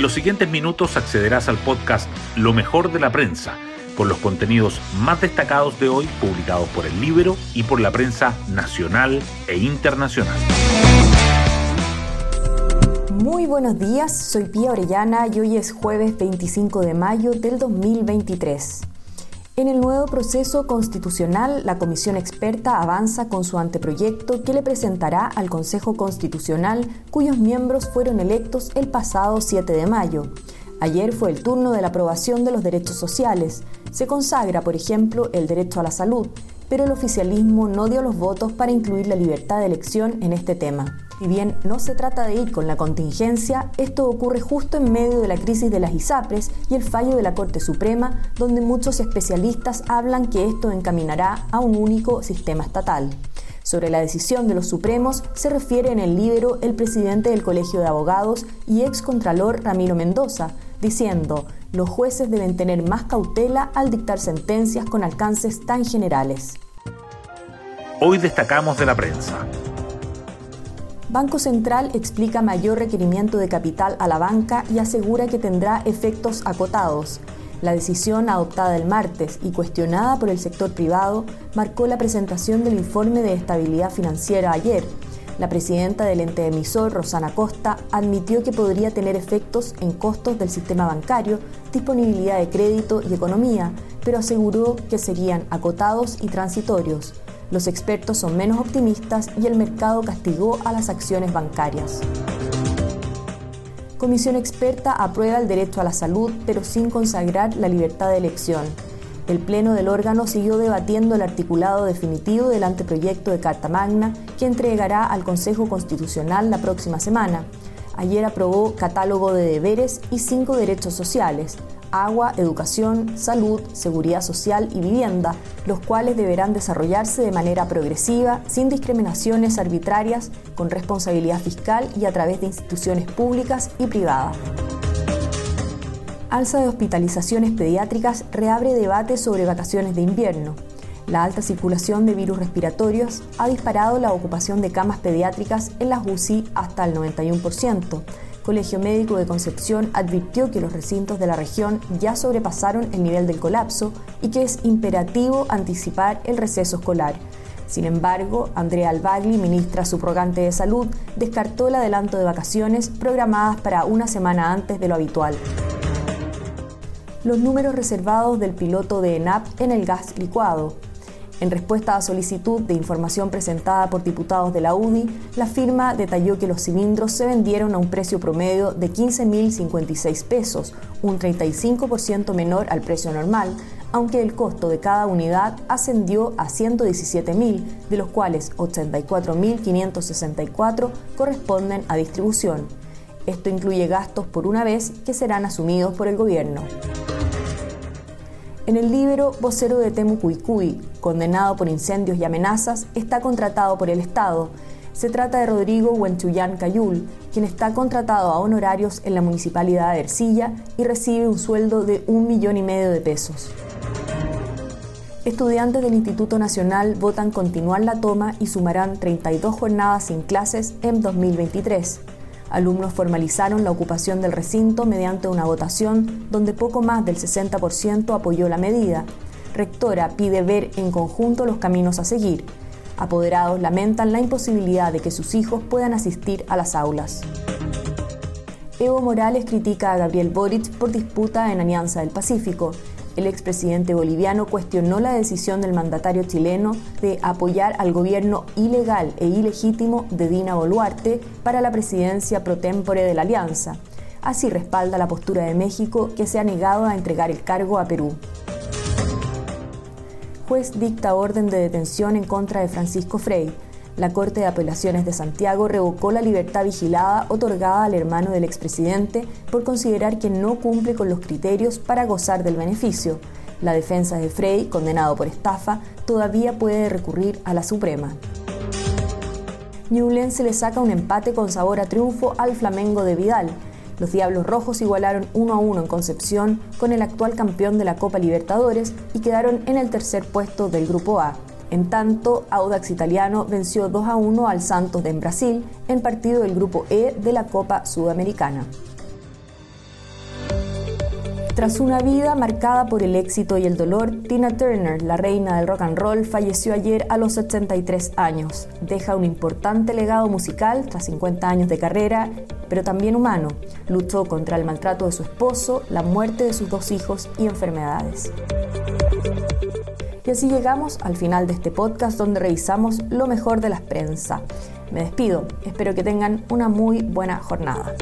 En los siguientes minutos accederás al podcast Lo mejor de la prensa, con los contenidos más destacados de hoy publicados por el libro y por la prensa nacional e internacional. Muy buenos días, soy Pía Orellana y hoy es jueves 25 de mayo del 2023. En el nuevo proceso constitucional, la comisión experta avanza con su anteproyecto que le presentará al Consejo Constitucional, cuyos miembros fueron electos el pasado 7 de mayo. Ayer fue el turno de la aprobación de los derechos sociales. Se consagra, por ejemplo, el derecho a la salud, pero el oficialismo no dio los votos para incluir la libertad de elección en este tema. Si bien no se trata de ir con la contingencia, esto ocurre justo en medio de la crisis de las ISAPRES y el fallo de la Corte Suprema, donde muchos especialistas hablan que esto encaminará a un único sistema estatal. Sobre la decisión de los Supremos se refiere en el libro el presidente del Colegio de Abogados y ex contralor Ramiro Mendoza, diciendo, los jueces deben tener más cautela al dictar sentencias con alcances tan generales. Hoy destacamos de la prensa. Banco Central explica mayor requerimiento de capital a la banca y asegura que tendrá efectos acotados. La decisión adoptada el martes y cuestionada por el sector privado marcó la presentación del informe de estabilidad financiera ayer. La presidenta del ente emisor, Rosana Costa, admitió que podría tener efectos en costos del sistema bancario, disponibilidad de crédito y economía, pero aseguró que serían acotados y transitorios. Los expertos son menos optimistas y el mercado castigó a las acciones bancarias. Comisión experta aprueba el derecho a la salud, pero sin consagrar la libertad de elección. El Pleno del órgano siguió debatiendo el articulado definitivo del anteproyecto de Carta Magna que entregará al Consejo Constitucional la próxima semana. Ayer aprobó catálogo de deberes y cinco derechos sociales, agua, educación, salud, seguridad social y vivienda, los cuales deberán desarrollarse de manera progresiva, sin discriminaciones arbitrarias, con responsabilidad fiscal y a través de instituciones públicas y privadas. Alza de hospitalizaciones pediátricas reabre debate sobre vacaciones de invierno. La alta circulación de virus respiratorios ha disparado la ocupación de camas pediátricas en las UCI hasta el 91%, Colegio Médico de Concepción advirtió que los recintos de la región ya sobrepasaron el nivel del colapso y que es imperativo anticipar el receso escolar. Sin embargo, Andrea Albagli, ministra subrogante de Salud, descartó el adelanto de vacaciones programadas para una semana antes de lo habitual. Los números reservados del piloto de ENAP en el gas licuado. En respuesta a solicitud de información presentada por diputados de la UDI, la firma detalló que los cilindros se vendieron a un precio promedio de 15.056 pesos, un 35% menor al precio normal, aunque el costo de cada unidad ascendió a 117.000, de los cuales 84.564 corresponden a distribución. Esto incluye gastos por una vez que serán asumidos por el gobierno. En el libro Vocero de Temucuicui, condenado por incendios y amenazas, está contratado por el Estado. Se trata de Rodrigo Huenchuyán Cayul, quien está contratado a honorarios en la municipalidad de Ercilla y recibe un sueldo de un millón y medio de pesos. Estudiantes del Instituto Nacional votan continuar la toma y sumarán 32 jornadas sin clases en 2023. Alumnos formalizaron la ocupación del recinto mediante una votación donde poco más del 60% apoyó la medida. Rectora pide ver en conjunto los caminos a seguir. Apoderados lamentan la imposibilidad de que sus hijos puedan asistir a las aulas. Evo Morales critica a Gabriel Boric por disputa en Alianza del Pacífico el expresidente boliviano cuestionó la decisión del mandatario chileno de apoyar al gobierno ilegal e ilegítimo de Dina Boluarte para la presidencia pro tempore de la alianza. Así respalda la postura de México que se ha negado a entregar el cargo a Perú. Juez dicta orden de detención en contra de Francisco Frey la Corte de Apelaciones de Santiago revocó la libertad vigilada otorgada al hermano del expresidente por considerar que no cumple con los criterios para gozar del beneficio. La defensa de Frey, condenado por estafa, todavía puede recurrir a la Suprema. Newlands le saca un empate con sabor a triunfo al Flamengo de Vidal. Los Diablos Rojos igualaron 1 a 1 en Concepción con el actual campeón de la Copa Libertadores y quedaron en el tercer puesto del Grupo A. En tanto, Audax Italiano venció 2 a 1 al Santos de Brasil en partido del Grupo E de la Copa Sudamericana. Tras una vida marcada por el éxito y el dolor, Tina Turner, la reina del rock and roll, falleció ayer a los 83 años. Deja un importante legado musical tras 50 años de carrera, pero también humano. Luchó contra el maltrato de su esposo, la muerte de sus dos hijos y enfermedades. Y así llegamos al final de este podcast donde revisamos lo mejor de las prensa. Me despido, espero que tengan una muy buena jornada.